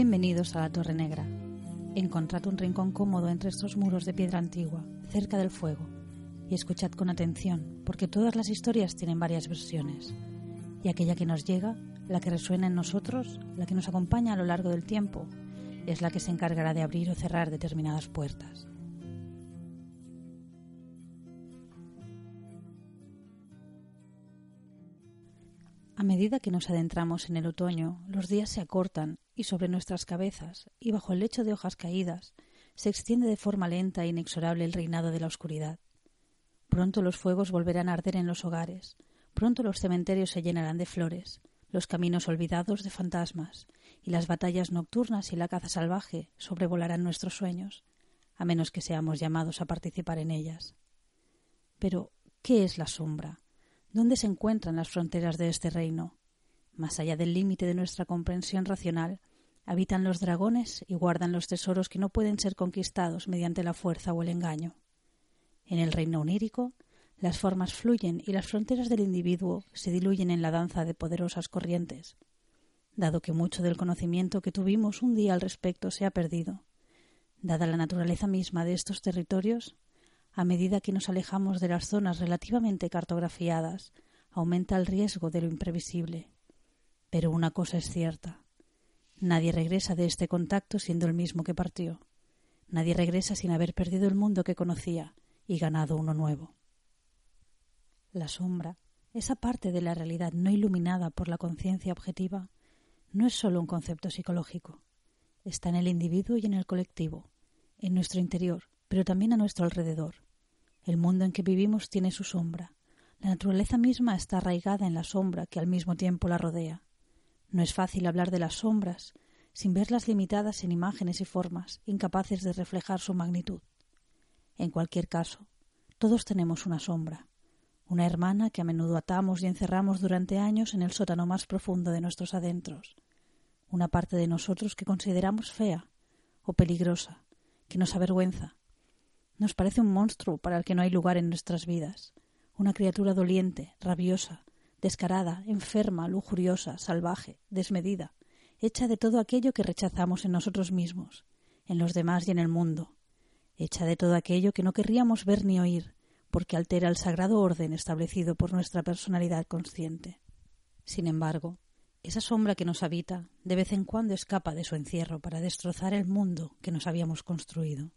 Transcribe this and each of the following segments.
Bienvenidos a la Torre Negra. Encontrad un rincón cómodo entre estos muros de piedra antigua, cerca del fuego, y escuchad con atención, porque todas las historias tienen varias versiones, y aquella que nos llega, la que resuena en nosotros, la que nos acompaña a lo largo del tiempo, es la que se encargará de abrir o cerrar determinadas puertas. A medida que nos adentramos en el otoño, los días se acortan y sobre nuestras cabezas, y bajo el lecho de hojas caídas, se extiende de forma lenta e inexorable el reinado de la oscuridad. Pronto los fuegos volverán a arder en los hogares, pronto los cementerios se llenarán de flores, los caminos olvidados de fantasmas, y las batallas nocturnas y la caza salvaje sobrevolarán nuestros sueños, a menos que seamos llamados a participar en ellas. Pero, ¿qué es la sombra? ¿Dónde se encuentran las fronteras de este reino? Más allá del límite de nuestra comprensión racional, habitan los dragones y guardan los tesoros que no pueden ser conquistados mediante la fuerza o el engaño. En el reino onírico, las formas fluyen y las fronteras del individuo se diluyen en la danza de poderosas corrientes. Dado que mucho del conocimiento que tuvimos un día al respecto se ha perdido, dada la naturaleza misma de estos territorios, a medida que nos alejamos de las zonas relativamente cartografiadas, aumenta el riesgo de lo imprevisible. Pero una cosa es cierta. Nadie regresa de este contacto siendo el mismo que partió. Nadie regresa sin haber perdido el mundo que conocía y ganado uno nuevo. La sombra, esa parte de la realidad no iluminada por la conciencia objetiva, no es sólo un concepto psicológico. Está en el individuo y en el colectivo, en nuestro interior, pero también a nuestro alrededor. El mundo en que vivimos tiene su sombra. La naturaleza misma está arraigada en la sombra que al mismo tiempo la rodea. No es fácil hablar de las sombras sin verlas limitadas en imágenes y formas, incapaces de reflejar su magnitud. En cualquier caso, todos tenemos una sombra, una hermana que a menudo atamos y encerramos durante años en el sótano más profundo de nuestros adentros, una parte de nosotros que consideramos fea o peligrosa, que nos avergüenza, nos parece un monstruo para el que no hay lugar en nuestras vidas, una criatura doliente, rabiosa, descarada, enferma, lujuriosa, salvaje, desmedida, hecha de todo aquello que rechazamos en nosotros mismos, en los demás y en el mundo, hecha de todo aquello que no querríamos ver ni oír, porque altera el sagrado orden establecido por nuestra personalidad consciente. Sin embargo, esa sombra que nos habita de vez en cuando escapa de su encierro para destrozar el mundo que nos habíamos construido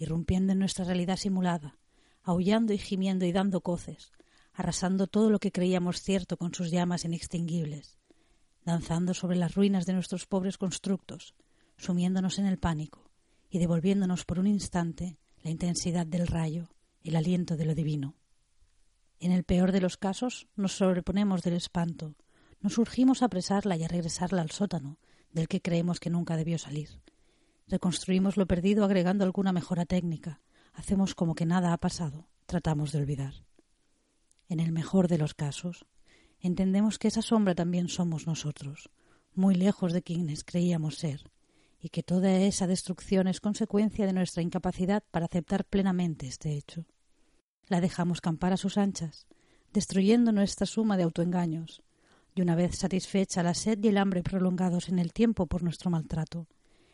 irrumpiendo en nuestra realidad simulada, aullando y gimiendo y dando coces, arrasando todo lo que creíamos cierto con sus llamas inextinguibles, danzando sobre las ruinas de nuestros pobres constructos, sumiéndonos en el pánico y devolviéndonos por un instante la intensidad del rayo, el aliento de lo divino. En el peor de los casos nos sobreponemos del espanto, nos urgimos a apresarla y a regresarla al sótano, del que creemos que nunca debió salir, Reconstruimos lo perdido agregando alguna mejora técnica. Hacemos como que nada ha pasado. Tratamos de olvidar. En el mejor de los casos, entendemos que esa sombra también somos nosotros, muy lejos de quienes creíamos ser, y que toda esa destrucción es consecuencia de nuestra incapacidad para aceptar plenamente este hecho. La dejamos campar a sus anchas, destruyendo nuestra suma de autoengaños, y una vez satisfecha la sed y el hambre prolongados en el tiempo por nuestro maltrato,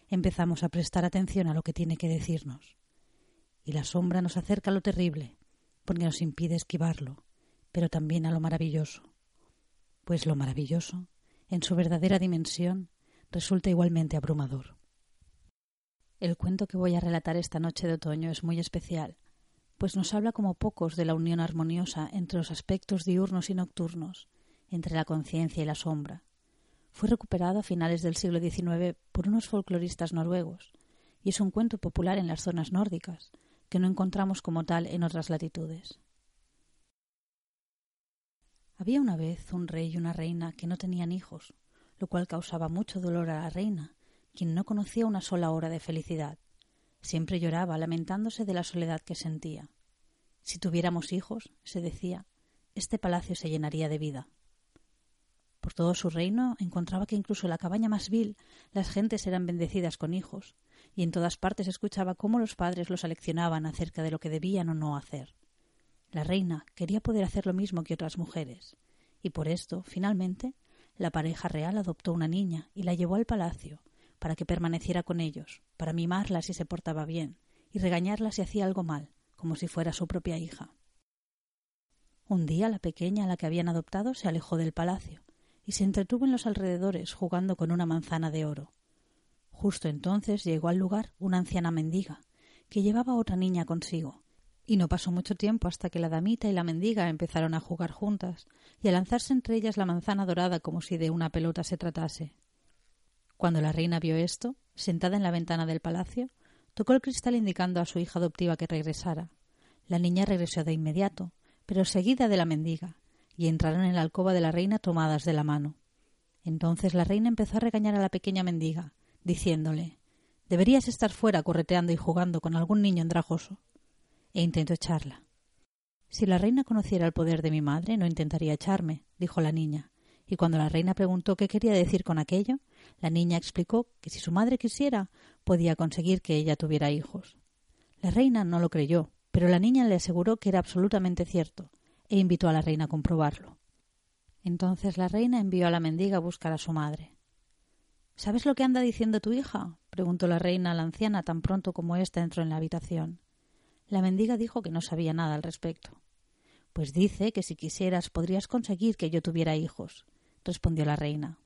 empezamos a prestar atención a lo que tiene que decirnos. Y la sombra nos acerca a lo terrible, porque nos impide esquivarlo, pero también a lo maravilloso. Pues lo maravilloso, en su verdadera dimensión, resulta igualmente abrumador. El cuento que voy a relatar esta noche de otoño es muy especial, pues nos habla como pocos de la unión armoniosa entre los aspectos diurnos y nocturnos, entre la conciencia y la sombra, fue recuperado a finales del siglo XIX por unos folcloristas noruegos y es un cuento popular en las zonas nórdicas, que no encontramos como tal en otras latitudes. Había una vez un rey y una reina que no tenían hijos, lo cual causaba mucho dolor a la reina, quien no conocía una sola hora de felicidad. Siempre lloraba, lamentándose de la soledad que sentía. Si tuviéramos hijos, se decía, este palacio se llenaría de vida. Por todo su reino encontraba que incluso en la cabaña más vil las gentes eran bendecidas con hijos, y en todas partes escuchaba cómo los padres los aleccionaban acerca de lo que debían o no hacer. La reina quería poder hacer lo mismo que otras mujeres, y por esto, finalmente, la pareja real adoptó una niña y la llevó al palacio, para que permaneciera con ellos, para mimarla si se portaba bien, y regañarla si hacía algo mal, como si fuera su propia hija. Un día la pequeña a la que habían adoptado se alejó del palacio, y se entretuvo en los alrededores jugando con una manzana de oro. Justo entonces llegó al lugar una anciana mendiga, que llevaba otra niña consigo, y no pasó mucho tiempo hasta que la damita y la mendiga empezaron a jugar juntas y a lanzarse entre ellas la manzana dorada como si de una pelota se tratase. Cuando la reina vio esto, sentada en la ventana del palacio, tocó el cristal indicando a su hija adoptiva que regresara. La niña regresó de inmediato, pero seguida de la mendiga, y entraron en la alcoba de la reina tomadas de la mano. Entonces la reina empezó a regañar a la pequeña mendiga, diciéndole Deberías estar fuera correteando y jugando con algún niño andrajoso e intentó echarla. Si la reina conociera el poder de mi madre, no intentaría echarme, dijo la niña, y cuando la reina preguntó qué quería decir con aquello, la niña explicó que si su madre quisiera, podía conseguir que ella tuviera hijos. La reina no lo creyó, pero la niña le aseguró que era absolutamente cierto, e invitó a la reina a comprobarlo. Entonces la reina envió a la mendiga a buscar a su madre. ¿Sabes lo que anda diciendo tu hija? preguntó la reina a la anciana tan pronto como ésta entró en la habitación. La mendiga dijo que no sabía nada al respecto. Pues dice que si quisieras podrías conseguir que yo tuviera hijos, respondió la reina.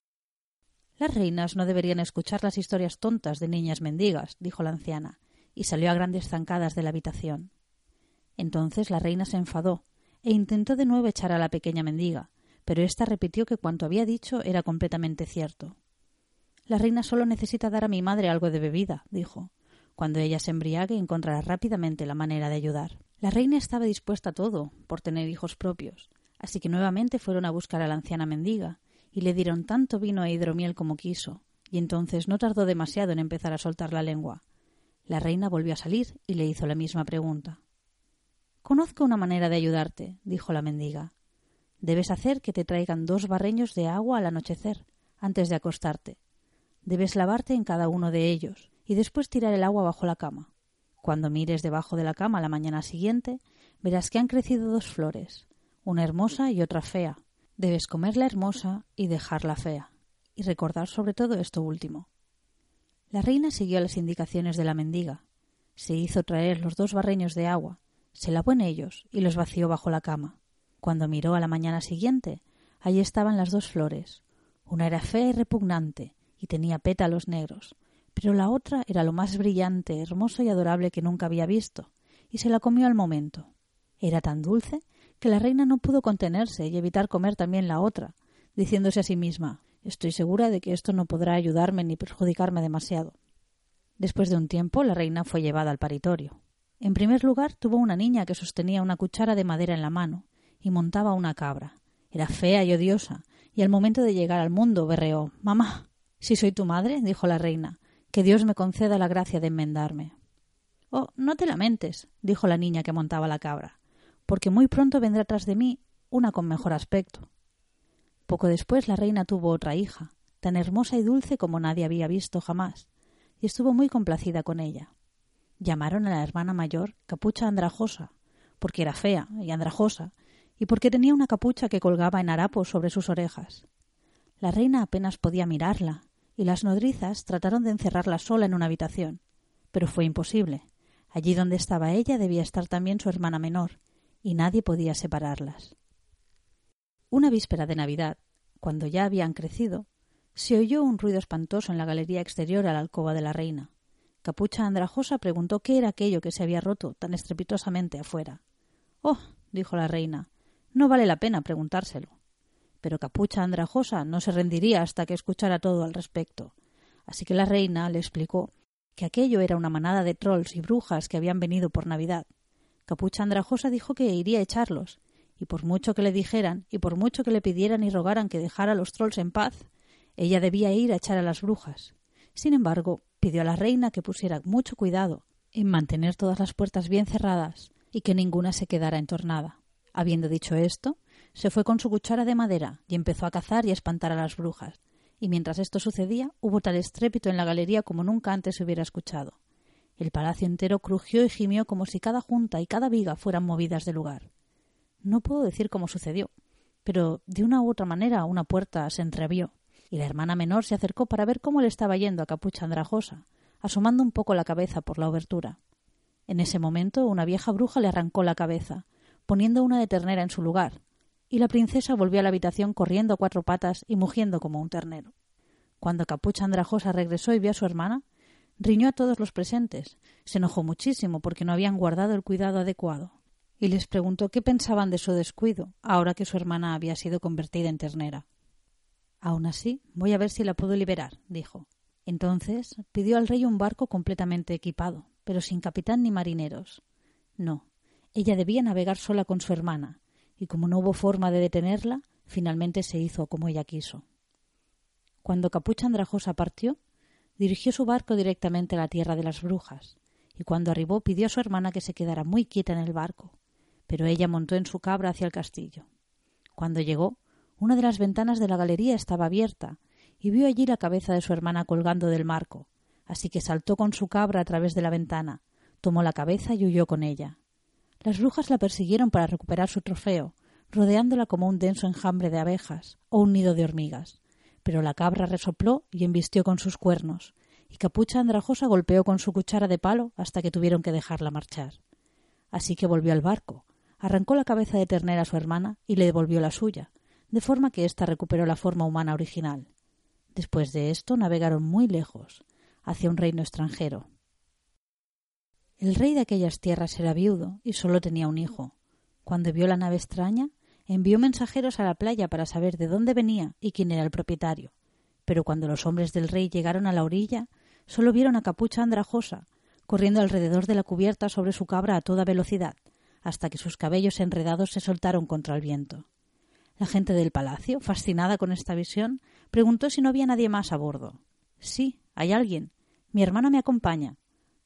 Las reinas no deberían escuchar las historias tontas de niñas mendigas, dijo la anciana, y salió a grandes zancadas de la habitación. Entonces la reina se enfadó e intentó de nuevo echar a la pequeña mendiga, pero ésta repitió que cuanto había dicho era completamente cierto. La reina solo necesita dar a mi madre algo de bebida, dijo. Cuando ella se embriague encontrará rápidamente la manera de ayudar. La reina estaba dispuesta a todo por tener hijos propios, así que nuevamente fueron a buscar a la anciana mendiga y le dieron tanto vino e hidromiel como quiso, y entonces no tardó demasiado en empezar a soltar la lengua. La reina volvió a salir y le hizo la misma pregunta. Conozco una manera de ayudarte, dijo la mendiga. Debes hacer que te traigan dos barreños de agua al anochecer, antes de acostarte. Debes lavarte en cada uno de ellos, y después tirar el agua bajo la cama. Cuando mires debajo de la cama la mañana siguiente, verás que han crecido dos flores, una hermosa y otra fea. Debes comer la hermosa y dejar la fea, y recordar sobre todo esto último. La reina siguió las indicaciones de la mendiga. Se hizo traer los dos barreños de agua, se lavó en ellos y los vació bajo la cama. Cuando miró a la mañana siguiente, allí estaban las dos flores. Una era fea y repugnante, y tenía pétalos negros, pero la otra era lo más brillante, hermoso y adorable que nunca había visto, y se la comió al momento. Era tan dulce que la reina no pudo contenerse y evitar comer también la otra, diciéndose a sí misma Estoy segura de que esto no podrá ayudarme ni perjudicarme demasiado. Después de un tiempo la reina fue llevada al paritorio. En primer lugar tuvo una niña que sostenía una cuchara de madera en la mano y montaba una cabra. Era fea y odiosa, y al momento de llegar al mundo berreó Mamá. Si soy tu madre, dijo la reina, que Dios me conceda la gracia de enmendarme. Oh, no te lamentes, dijo la niña que montaba la cabra, porque muy pronto vendrá tras de mí una con mejor aspecto. Poco después la reina tuvo otra hija, tan hermosa y dulce como nadie había visto jamás, y estuvo muy complacida con ella. Llamaron a la hermana mayor capucha andrajosa, porque era fea y andrajosa, y porque tenía una capucha que colgaba en harapos sobre sus orejas. La reina apenas podía mirarla, y las nodrizas trataron de encerrarla sola en una habitación. Pero fue imposible. Allí donde estaba ella debía estar también su hermana menor, y nadie podía separarlas. Una víspera de Navidad, cuando ya habían crecido, se oyó un ruido espantoso en la galería exterior a la alcoba de la reina. Capucha Andrajosa preguntó qué era aquello que se había roto tan estrepitosamente afuera. Oh, dijo la reina, no vale la pena preguntárselo pero Capucha Andrajosa no se rendiría hasta que escuchara todo al respecto. Así que la reina le explicó que aquello era una manada de trolls y brujas que habían venido por Navidad. Capucha Andrajosa dijo que iría a echarlos, y por mucho que le dijeran, y por mucho que le pidieran y rogaran que dejara a los trolls en paz, ella debía ir a echar a las brujas. Sin embargo, pidió a la reina que pusiera mucho cuidado en mantener todas las puertas bien cerradas y que ninguna se quedara entornada. Habiendo dicho esto, se fue con su cuchara de madera y empezó a cazar y a espantar a las brujas. Y mientras esto sucedía, hubo tal estrépito en la galería como nunca antes se hubiera escuchado. El palacio entero crujió y gimió como si cada junta y cada viga fueran movidas de lugar. No puedo decir cómo sucedió, pero de una u otra manera una puerta se entreabrió, y la hermana menor se acercó para ver cómo le estaba yendo a Capucha Andrajosa, asomando un poco la cabeza por la obertura. En ese momento una vieja bruja le arrancó la cabeza, poniendo una de ternera en su lugar, y la princesa volvió a la habitación corriendo a cuatro patas y mugiendo como un ternero. Cuando Capucha Andrajosa regresó y vio a su hermana, riñó a todos los presentes, se enojó muchísimo porque no habían guardado el cuidado adecuado, y les preguntó qué pensaban de su descuido, ahora que su hermana había sido convertida en ternera. Aun así, voy a ver si la puedo liberar, dijo. Entonces pidió al rey un barco completamente equipado, pero sin capitán ni marineros. No, ella debía navegar sola con su hermana, y como no hubo forma de detenerla, finalmente se hizo como ella quiso. Cuando Capucha Andrajosa partió, dirigió su barco directamente a la tierra de las brujas, y cuando arribó pidió a su hermana que se quedara muy quieta en el barco, pero ella montó en su cabra hacia el castillo. Cuando llegó, una de las ventanas de la galería estaba abierta, y vio allí la cabeza de su hermana colgando del marco, así que saltó con su cabra a través de la ventana, tomó la cabeza y huyó con ella. Las brujas la persiguieron para recuperar su trofeo, rodeándola como un denso enjambre de abejas o un nido de hormigas. Pero la cabra resopló y embistió con sus cuernos, y Capucha Andrajosa golpeó con su cuchara de palo hasta que tuvieron que dejarla marchar. Así que volvió al barco, arrancó la cabeza de ternera a su hermana y le devolvió la suya, de forma que ésta recuperó la forma humana original. Después de esto navegaron muy lejos, hacia un reino extranjero. El rey de aquellas tierras era viudo y solo tenía un hijo. Cuando vio la nave extraña, envió mensajeros a la playa para saber de dónde venía y quién era el propietario. Pero cuando los hombres del rey llegaron a la orilla, solo vieron a Capucha Andrajosa, corriendo alrededor de la cubierta sobre su cabra a toda velocidad, hasta que sus cabellos enredados se soltaron contra el viento. La gente del palacio, fascinada con esta visión, preguntó si no había nadie más a bordo. Sí, hay alguien. Mi hermana me acompaña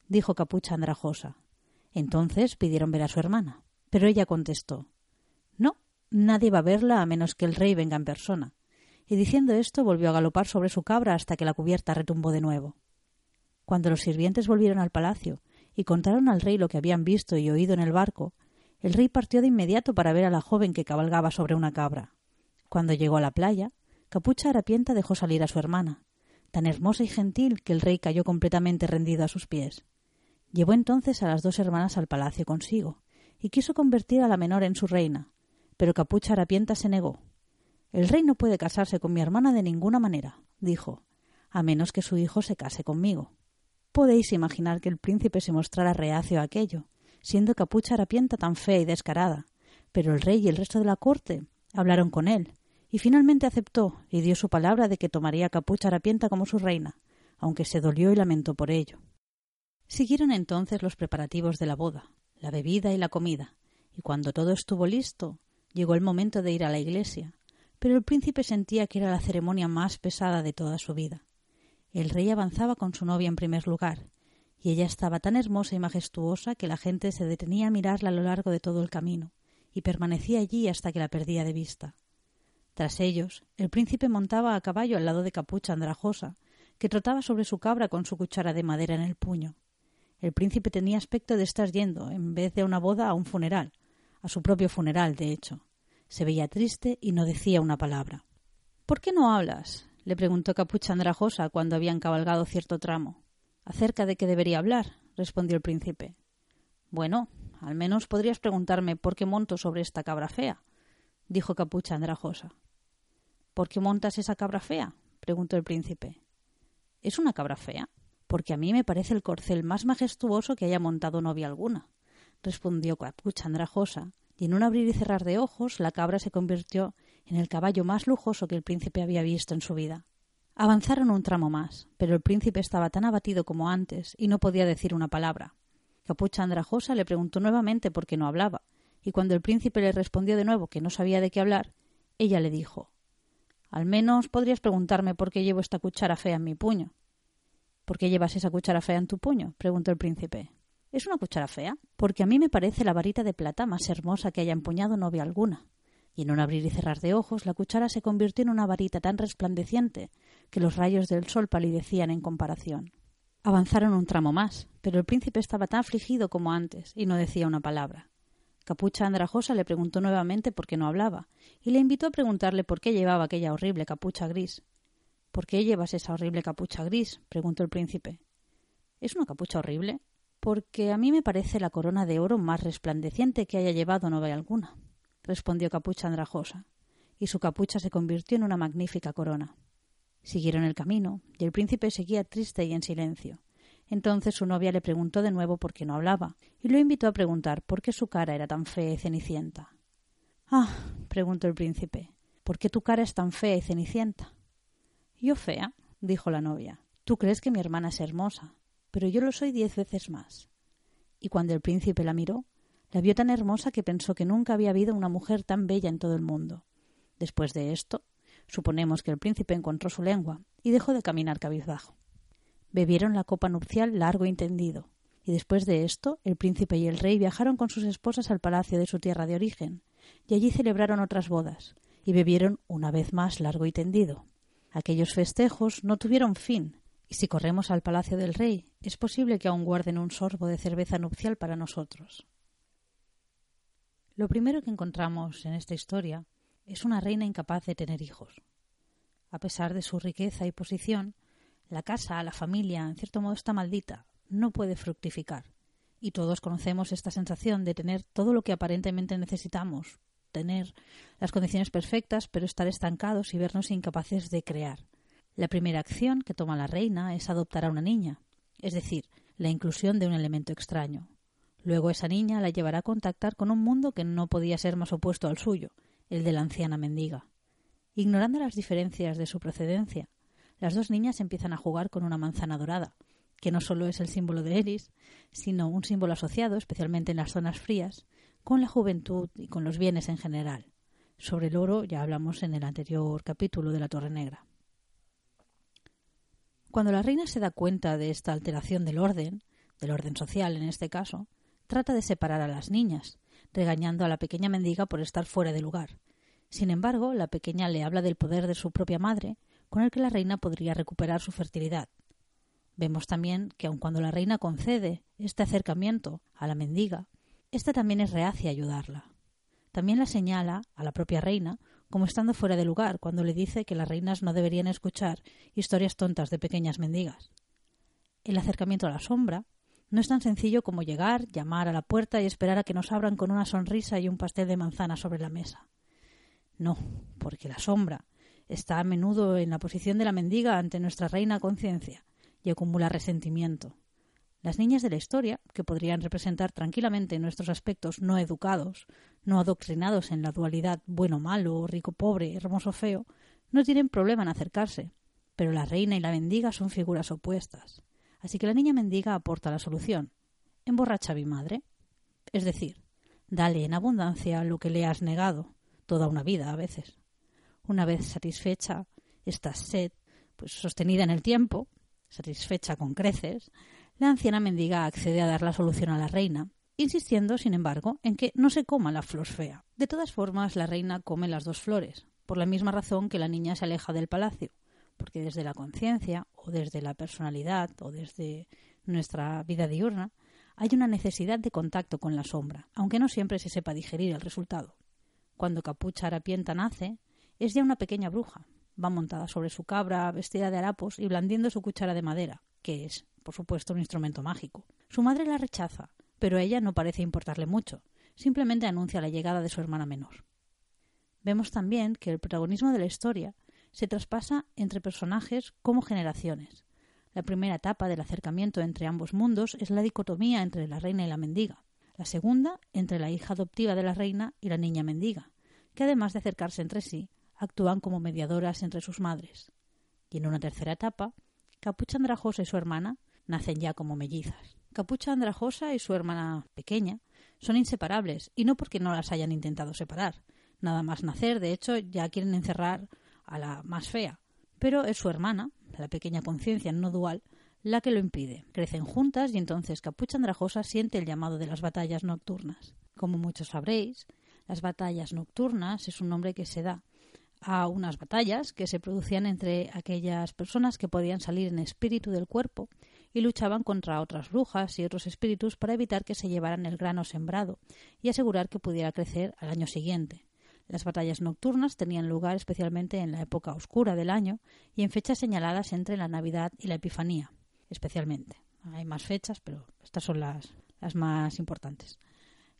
dijo Capucha Andrajosa. Entonces pidieron ver a su hermana, pero ella contestó No, nadie va a verla a menos que el rey venga en persona. Y diciendo esto volvió a galopar sobre su cabra hasta que la cubierta retumbó de nuevo. Cuando los sirvientes volvieron al palacio y contaron al rey lo que habían visto y oído en el barco, el rey partió de inmediato para ver a la joven que cabalgaba sobre una cabra. Cuando llegó a la playa, Capucha Harapienta dejó salir a su hermana, tan hermosa y gentil que el rey cayó completamente rendido a sus pies. Llevó entonces a las dos hermanas al palacio consigo, y quiso convertir a la menor en su reina, pero Capucha Harapienta se negó. El rey no puede casarse con mi hermana de ninguna manera, dijo, a menos que su hijo se case conmigo. Podéis imaginar que el príncipe se mostrara reacio a aquello, siendo Capucha Harapienta tan fea y descarada, pero el rey y el resto de la corte hablaron con él, y finalmente aceptó y dio su palabra de que tomaría a Capucha Harapienta como su reina, aunque se dolió y lamentó por ello. Siguieron entonces los preparativos de la boda, la bebida y la comida, y cuando todo estuvo listo, llegó el momento de ir a la iglesia, pero el príncipe sentía que era la ceremonia más pesada de toda su vida. El rey avanzaba con su novia en primer lugar, y ella estaba tan hermosa y majestuosa que la gente se detenía a mirarla a lo largo de todo el camino, y permanecía allí hasta que la perdía de vista. Tras ellos, el príncipe montaba a caballo al lado de Capucha Andrajosa, que trotaba sobre su cabra con su cuchara de madera en el puño. El príncipe tenía aspecto de estar yendo, en vez de una boda, a un funeral, a su propio funeral, de hecho. Se veía triste y no decía una palabra. ¿Por qué no hablas? le preguntó Capucha Andrajosa cuando habían cabalgado cierto tramo. Acerca de qué debería hablar, respondió el príncipe. Bueno, al menos podrías preguntarme por qué monto sobre esta cabra fea, dijo Capucha Andrajosa. ¿Por qué montas esa cabra fea? preguntó el príncipe. ¿Es una cabra fea? Porque a mí me parece el corcel más majestuoso que haya montado novia alguna, respondió Capucha Andrajosa, y en un abrir y cerrar de ojos la cabra se convirtió en el caballo más lujoso que el príncipe había visto en su vida. Avanzaron un tramo más, pero el príncipe estaba tan abatido como antes y no podía decir una palabra. Capucha Andrajosa le preguntó nuevamente por qué no hablaba, y cuando el príncipe le respondió de nuevo que no sabía de qué hablar, ella le dijo Al menos podrías preguntarme por qué llevo esta cuchara fea en mi puño. ¿Por qué llevas esa cuchara fea en tu puño? preguntó el príncipe. ¿Es una cuchara fea? Porque a mí me parece la varita de plata más hermosa que haya empuñado novia alguna. Y en un abrir y cerrar de ojos la cuchara se convirtió en una varita tan resplandeciente que los rayos del sol palidecían en comparación. Avanzaron un tramo más, pero el príncipe estaba tan afligido como antes y no decía una palabra. Capucha Andrajosa le preguntó nuevamente por qué no hablaba, y le invitó a preguntarle por qué llevaba aquella horrible capucha gris. ¿Por qué llevas esa horrible capucha gris? preguntó el príncipe. ¿Es una capucha horrible? Porque a mí me parece la corona de oro más resplandeciente que haya llevado novia alguna, respondió Capucha Andrajosa, y su capucha se convirtió en una magnífica corona. Siguieron el camino, y el príncipe seguía triste y en silencio. Entonces su novia le preguntó de nuevo por qué no hablaba, y lo invitó a preguntar por qué su cara era tan fea y cenicienta. Ah, preguntó el príncipe, ¿por qué tu cara es tan fea y cenicienta? Yo fea, dijo la novia. Tú crees que mi hermana es hermosa, pero yo lo soy diez veces más. Y cuando el príncipe la miró, la vio tan hermosa que pensó que nunca había habido una mujer tan bella en todo el mundo. Después de esto, suponemos que el príncipe encontró su lengua y dejó de caminar cabizbajo. Bebieron la copa nupcial largo y tendido, y después de esto el príncipe y el rey viajaron con sus esposas al palacio de su tierra de origen, y allí celebraron otras bodas, y bebieron una vez más largo y tendido. Aquellos festejos no tuvieron fin, y si corremos al palacio del rey, es posible que aún guarden un sorbo de cerveza nupcial para nosotros. Lo primero que encontramos en esta historia es una reina incapaz de tener hijos. A pesar de su riqueza y posición, la casa, la familia, en cierto modo está maldita, no puede fructificar. Y todos conocemos esta sensación de tener todo lo que aparentemente necesitamos, tener las condiciones perfectas, pero estar estancados y vernos incapaces de crear. La primera acción que toma la reina es adoptar a una niña, es decir, la inclusión de un elemento extraño. Luego esa niña la llevará a contactar con un mundo que no podía ser más opuesto al suyo, el de la anciana mendiga. Ignorando las diferencias de su procedencia, las dos niñas empiezan a jugar con una manzana dorada, que no solo es el símbolo de Eris, sino un símbolo asociado, especialmente en las zonas frías, con la juventud y con los bienes en general. Sobre el oro ya hablamos en el anterior capítulo de la Torre Negra. Cuando la reina se da cuenta de esta alteración del orden, del orden social en este caso, trata de separar a las niñas, regañando a la pequeña mendiga por estar fuera de lugar. Sin embargo, la pequeña le habla del poder de su propia madre con el que la reina podría recuperar su fertilidad. Vemos también que aun cuando la reina concede este acercamiento a la mendiga, ésta también es reacia a ayudarla. También la señala a la propia reina como estando fuera de lugar cuando le dice que las reinas no deberían escuchar historias tontas de pequeñas mendigas. El acercamiento a la sombra no es tan sencillo como llegar, llamar a la puerta y esperar a que nos abran con una sonrisa y un pastel de manzana sobre la mesa. No, porque la sombra está a menudo en la posición de la mendiga ante nuestra reina conciencia y acumula resentimiento. Las niñas de la historia, que podrían representar tranquilamente nuestros aspectos no educados, no adoctrinados en la dualidad bueno-malo, rico-pobre, hermoso-feo, no tienen problema en acercarse, pero la reina y la mendiga son figuras opuestas. Así que la niña mendiga aporta la solución. Emborracha a mi madre. Es decir, dale en abundancia lo que le has negado, toda una vida a veces. Una vez satisfecha esta sed, pues sostenida en el tiempo, satisfecha con creces, la anciana mendiga accede a dar la solución a la reina, insistiendo, sin embargo, en que no se coma la flor fea. De todas formas, la reina come las dos flores, por la misma razón que la niña se aleja del palacio, porque desde la conciencia, o desde la personalidad, o desde nuestra vida diurna, hay una necesidad de contacto con la sombra, aunque no siempre se sepa digerir el resultado. Cuando Capucha Harapienta nace, es ya una pequeña bruja. Va montada sobre su cabra, vestida de harapos y blandiendo su cuchara de madera, que es, por supuesto, un instrumento mágico. Su madre la rechaza, pero a ella no parece importarle mucho. Simplemente anuncia la llegada de su hermana menor. Vemos también que el protagonismo de la historia se traspasa entre personajes como generaciones. La primera etapa del acercamiento entre ambos mundos es la dicotomía entre la reina y la mendiga. La segunda, entre la hija adoptiva de la reina y la niña mendiga, que además de acercarse entre sí, actúan como mediadoras entre sus madres. Y en una tercera etapa, Capucha Andrajosa y su hermana nacen ya como mellizas. Capucha Andrajosa y su hermana pequeña son inseparables, y no porque no las hayan intentado separar. Nada más nacer, de hecho, ya quieren encerrar a la más fea. Pero es su hermana, la pequeña conciencia no dual, la que lo impide. Crecen juntas y entonces Capucha Andrajosa siente el llamado de las batallas nocturnas. Como muchos sabréis, las batallas nocturnas es un nombre que se da a unas batallas que se producían entre aquellas personas que podían salir en espíritu del cuerpo y luchaban contra otras brujas y otros espíritus para evitar que se llevaran el grano sembrado y asegurar que pudiera crecer al año siguiente. Las batallas nocturnas tenían lugar especialmente en la época oscura del año y en fechas señaladas entre la Navidad y la Epifanía, especialmente. Hay más fechas, pero estas son las, las más importantes.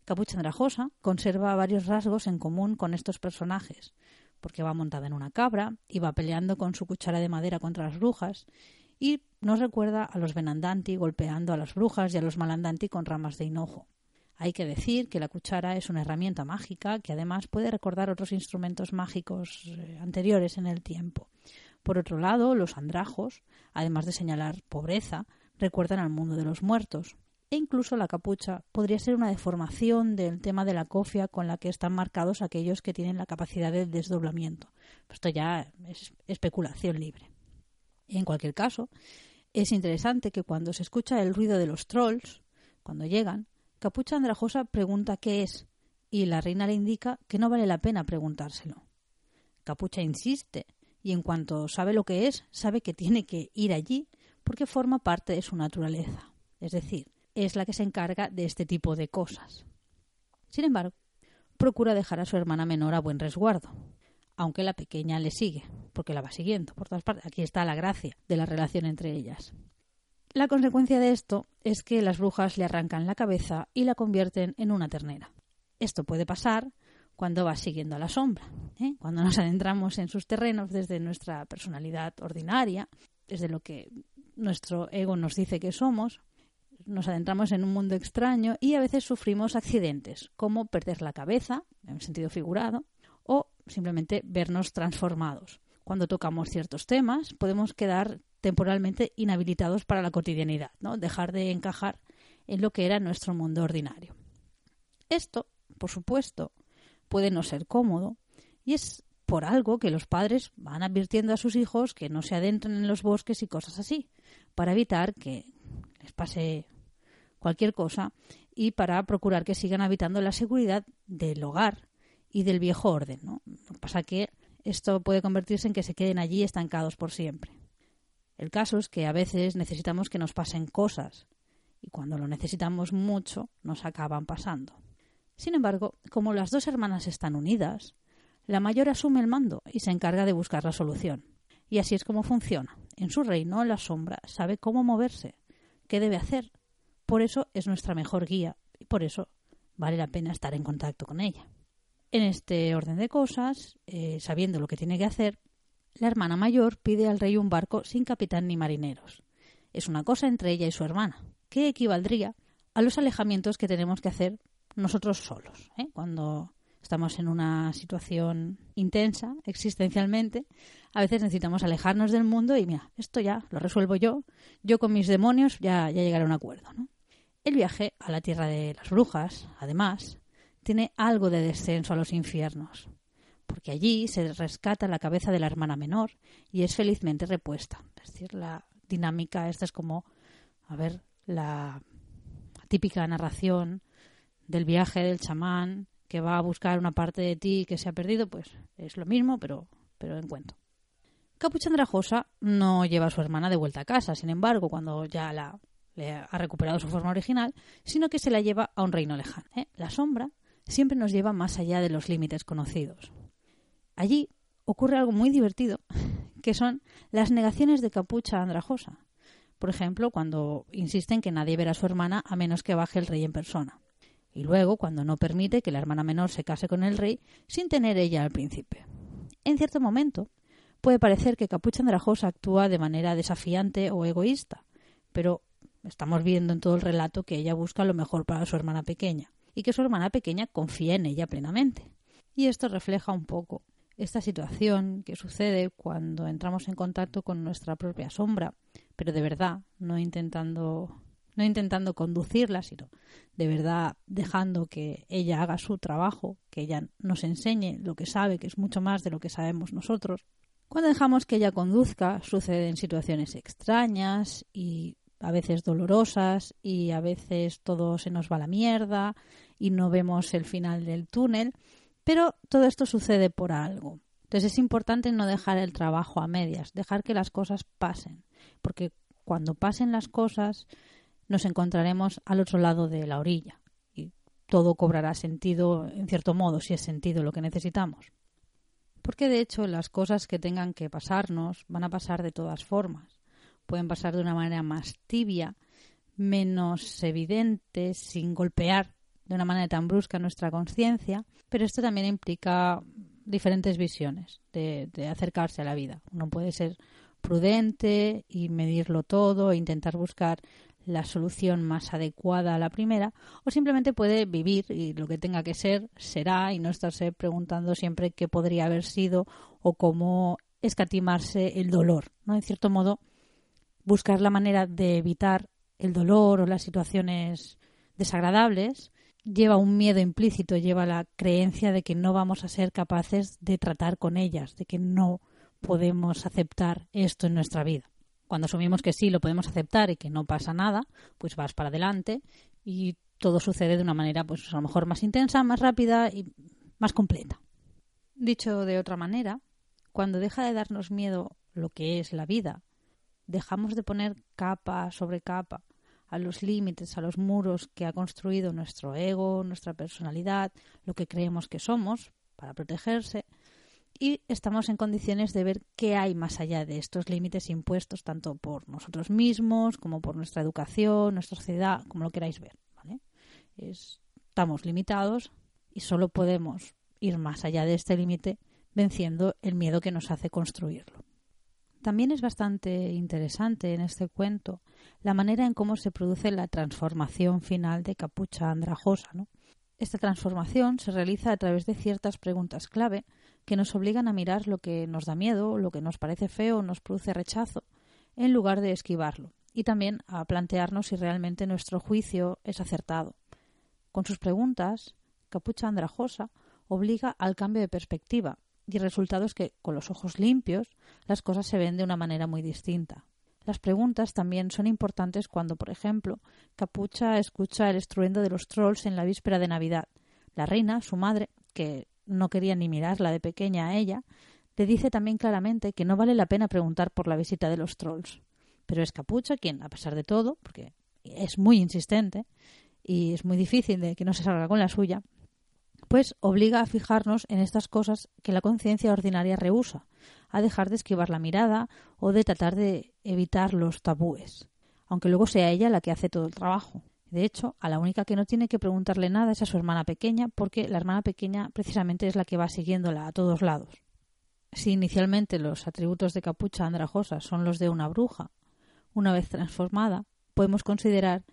Capucha Andrajosa conserva varios rasgos en común con estos personajes, porque va montada en una cabra y va peleando con su cuchara de madera contra las brujas, y nos recuerda a los Benandanti golpeando a las brujas y a los Malandanti con ramas de hinojo. Hay que decir que la cuchara es una herramienta mágica que además puede recordar otros instrumentos mágicos eh, anteriores en el tiempo. Por otro lado, los andrajos, además de señalar pobreza, recuerdan al mundo de los muertos. E incluso la capucha podría ser una deformación del tema de la cofia con la que están marcados aquellos que tienen la capacidad de desdoblamiento. Esto ya es especulación libre. En cualquier caso, es interesante que cuando se escucha el ruido de los trolls, cuando llegan, Capucha Andrajosa pregunta qué es, y la reina le indica que no vale la pena preguntárselo. Capucha insiste, y en cuanto sabe lo que es, sabe que tiene que ir allí porque forma parte de su naturaleza, es decir, es la que se encarga de este tipo de cosas. Sin embargo, procura dejar a su hermana menor a buen resguardo, aunque la pequeña le sigue, porque la va siguiendo por todas partes. Aquí está la gracia de la relación entre ellas. La consecuencia de esto es que las brujas le arrancan la cabeza y la convierten en una ternera. Esto puede pasar cuando va siguiendo a la sombra, ¿eh? cuando nos adentramos en sus terrenos desde nuestra personalidad ordinaria, desde lo que nuestro ego nos dice que somos, nos adentramos en un mundo extraño y a veces sufrimos accidentes, como perder la cabeza, en sentido figurado, o simplemente vernos transformados. Cuando tocamos ciertos temas, podemos quedar temporalmente inhabilitados para la cotidianidad, ¿no? dejar de encajar en lo que era nuestro mundo ordinario. Esto, por supuesto, puede no ser cómodo y es por algo que los padres van advirtiendo a sus hijos que no se adentren en los bosques y cosas así, para evitar que les pase cualquier cosa y para procurar que sigan habitando la seguridad del hogar y del viejo orden. ¿no? Lo que pasa que esto puede convertirse en que se queden allí estancados por siempre. El caso es que a veces necesitamos que nos pasen cosas y cuando lo necesitamos mucho nos acaban pasando. Sin embargo, como las dos hermanas están unidas, la mayor asume el mando y se encarga de buscar la solución. Y así es como funciona. En su reino, la sombra sabe cómo moverse, qué debe hacer. Por eso es nuestra mejor guía y por eso vale la pena estar en contacto con ella. En este orden de cosas, eh, sabiendo lo que tiene que hacer, la hermana mayor pide al rey un barco sin capitán ni marineros. Es una cosa entre ella y su hermana, que equivaldría a los alejamientos que tenemos que hacer nosotros solos. ¿eh? Cuando estamos en una situación intensa existencialmente, a veces necesitamos alejarnos del mundo y mira, esto ya lo resuelvo yo, yo con mis demonios ya, ya llegaré a un acuerdo. El viaje a la tierra de las brujas, además, tiene algo de descenso a los infiernos porque allí se rescata la cabeza de la hermana menor y es felizmente repuesta. Es decir, la dinámica esta es como, a ver, la típica narración del viaje del chamán que va a buscar una parte de ti que se ha perdido, pues es lo mismo, pero, pero en cuento. Capucha Andrajosa no lleva a su hermana de vuelta a casa, sin embargo, cuando ya la, le ha recuperado su forma original, sino que se la lleva a un reino lejano. ¿eh? La sombra siempre nos lleva más allá de los límites conocidos. Allí ocurre algo muy divertido, que son las negaciones de capucha andrajosa. Por ejemplo, cuando insisten que nadie verá a su hermana a menos que baje el rey en persona. Y luego, cuando no permite que la hermana menor se case con el rey sin tener ella al príncipe. En cierto momento, puede parecer que Capucha Andrajosa actúa de manera desafiante o egoísta, pero estamos viendo en todo el relato que ella busca lo mejor para su hermana pequeña y que su hermana pequeña confía en ella plenamente. Y esto refleja un poco esta situación que sucede cuando entramos en contacto con nuestra propia sombra, pero de verdad, no intentando no intentando conducirla, sino de verdad dejando que ella haga su trabajo, que ella nos enseñe lo que sabe, que es mucho más de lo que sabemos nosotros. Cuando dejamos que ella conduzca, suceden situaciones extrañas y a veces dolorosas y a veces todo se nos va a la mierda y no vemos el final del túnel, pero todo esto sucede por algo. Entonces es importante no dejar el trabajo a medias, dejar que las cosas pasen, porque cuando pasen las cosas nos encontraremos al otro lado de la orilla y todo cobrará sentido, en cierto modo, si es sentido lo que necesitamos. Porque de hecho las cosas que tengan que pasarnos van a pasar de todas formas. Pueden pasar de una manera más tibia, menos evidente, sin golpear de una manera tan brusca nuestra conciencia, pero esto también implica diferentes visiones de, de, acercarse a la vida. Uno puede ser prudente y medirlo todo e intentar buscar la solución más adecuada a la primera, o simplemente puede vivir y lo que tenga que ser será y no estarse preguntando siempre qué podría haber sido o cómo escatimarse el dolor. ¿no? En cierto modo, buscar la manera de evitar el dolor o las situaciones desagradables lleva un miedo implícito, lleva la creencia de que no vamos a ser capaces de tratar con ellas, de que no podemos aceptar esto en nuestra vida. Cuando asumimos que sí lo podemos aceptar y que no pasa nada, pues vas para adelante y todo sucede de una manera, pues a lo mejor más intensa, más rápida y más completa. Dicho de otra manera, cuando deja de darnos miedo lo que es la vida, dejamos de poner capa sobre capa a los límites, a los muros que ha construido nuestro ego, nuestra personalidad, lo que creemos que somos, para protegerse, y estamos en condiciones de ver qué hay más allá de estos límites impuestos tanto por nosotros mismos como por nuestra educación, nuestra sociedad, como lo queráis ver. estamos limitados y solo podemos ir más allá de este límite venciendo el miedo que nos hace construirlo. También es bastante interesante en este cuento la manera en cómo se produce la transformación final de Capucha Andrajosa. Esta transformación se realiza a través de ciertas preguntas clave que nos obligan a mirar lo que nos da miedo, lo que nos parece feo, nos produce rechazo, en lugar de esquivarlo, y también a plantearnos si realmente nuestro juicio es acertado. Con sus preguntas, Capucha Andrajosa obliga al cambio de perspectiva, y el resultado es que, con los ojos limpios, las cosas se ven de una manera muy distinta. Las preguntas también son importantes cuando, por ejemplo, Capucha escucha el estruendo de los trolls en la víspera de Navidad. La reina, su madre, que no quería ni mirarla de pequeña a ella, le dice también claramente que no vale la pena preguntar por la visita de los trolls. Pero es Capucha quien, a pesar de todo, porque es muy insistente y es muy difícil de que no se salga con la suya, pues obliga a fijarnos en estas cosas que la conciencia ordinaria rehúsa, a dejar de esquivar la mirada o de tratar de evitar los tabúes, aunque luego sea ella la que hace todo el trabajo. De hecho, a la única que no tiene que preguntarle nada es a su hermana pequeña, porque la hermana pequeña precisamente es la que va siguiéndola a todos lados. Si inicialmente los atributos de capucha andrajosa son los de una bruja, una vez transformada, podemos considerar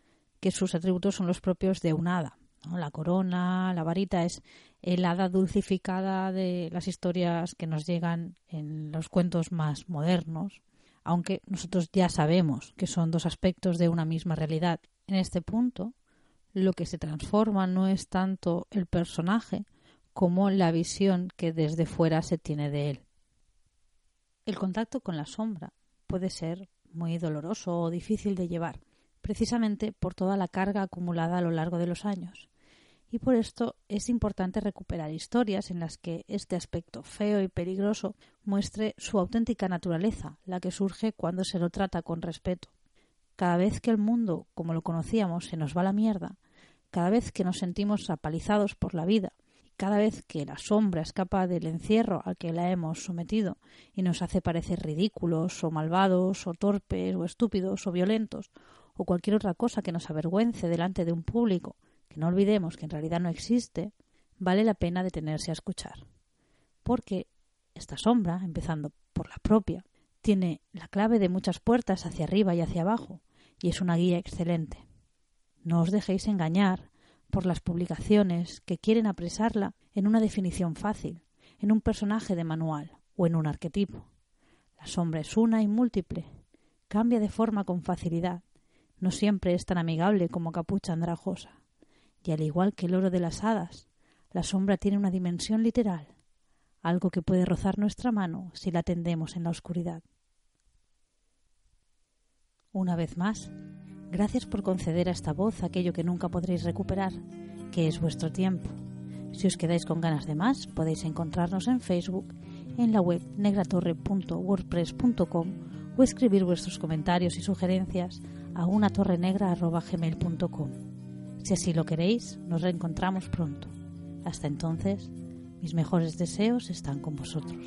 que sus atributos son los propios de un hada. La corona, la varita es el hada dulcificada de las historias que nos llegan en los cuentos más modernos, aunque nosotros ya sabemos que son dos aspectos de una misma realidad en este punto, lo que se transforma no es tanto el personaje como la visión que desde fuera se tiene de él. El contacto con la sombra puede ser muy doloroso o difícil de llevar, precisamente por toda la carga acumulada a lo largo de los años. Y por esto es importante recuperar historias en las que este aspecto feo y peligroso muestre su auténtica naturaleza, la que surge cuando se lo trata con respeto. Cada vez que el mundo, como lo conocíamos, se nos va la mierda, cada vez que nos sentimos apalizados por la vida, cada vez que la sombra escapa del encierro al que la hemos sometido y nos hace parecer ridículos o malvados o torpes o estúpidos o violentos o cualquier otra cosa que nos avergüence delante de un público que no olvidemos que en realidad no existe, vale la pena detenerse a escuchar. Porque esta sombra, empezando por la propia, tiene la clave de muchas puertas hacia arriba y hacia abajo, y es una guía excelente. No os dejéis engañar por las publicaciones que quieren apresarla en una definición fácil, en un personaje de manual o en un arquetipo. La sombra es una y múltiple, cambia de forma con facilidad, no siempre es tan amigable como capucha andrajosa. Y al igual que el oro de las hadas, la sombra tiene una dimensión literal. algo que puede rozar nuestra mano si la tendemos en la oscuridad. Una vez más, gracias por conceder a esta voz aquello que nunca podréis recuperar, que es vuestro tiempo. Si os quedáis con ganas de más, podéis encontrarnos en Facebook, en la web negratorre.wordpress.com o escribir vuestros comentarios y sugerencias a unatorrenegra.gmail.com. Si así lo queréis, nos reencontramos pronto. Hasta entonces, mis mejores deseos están con vosotros.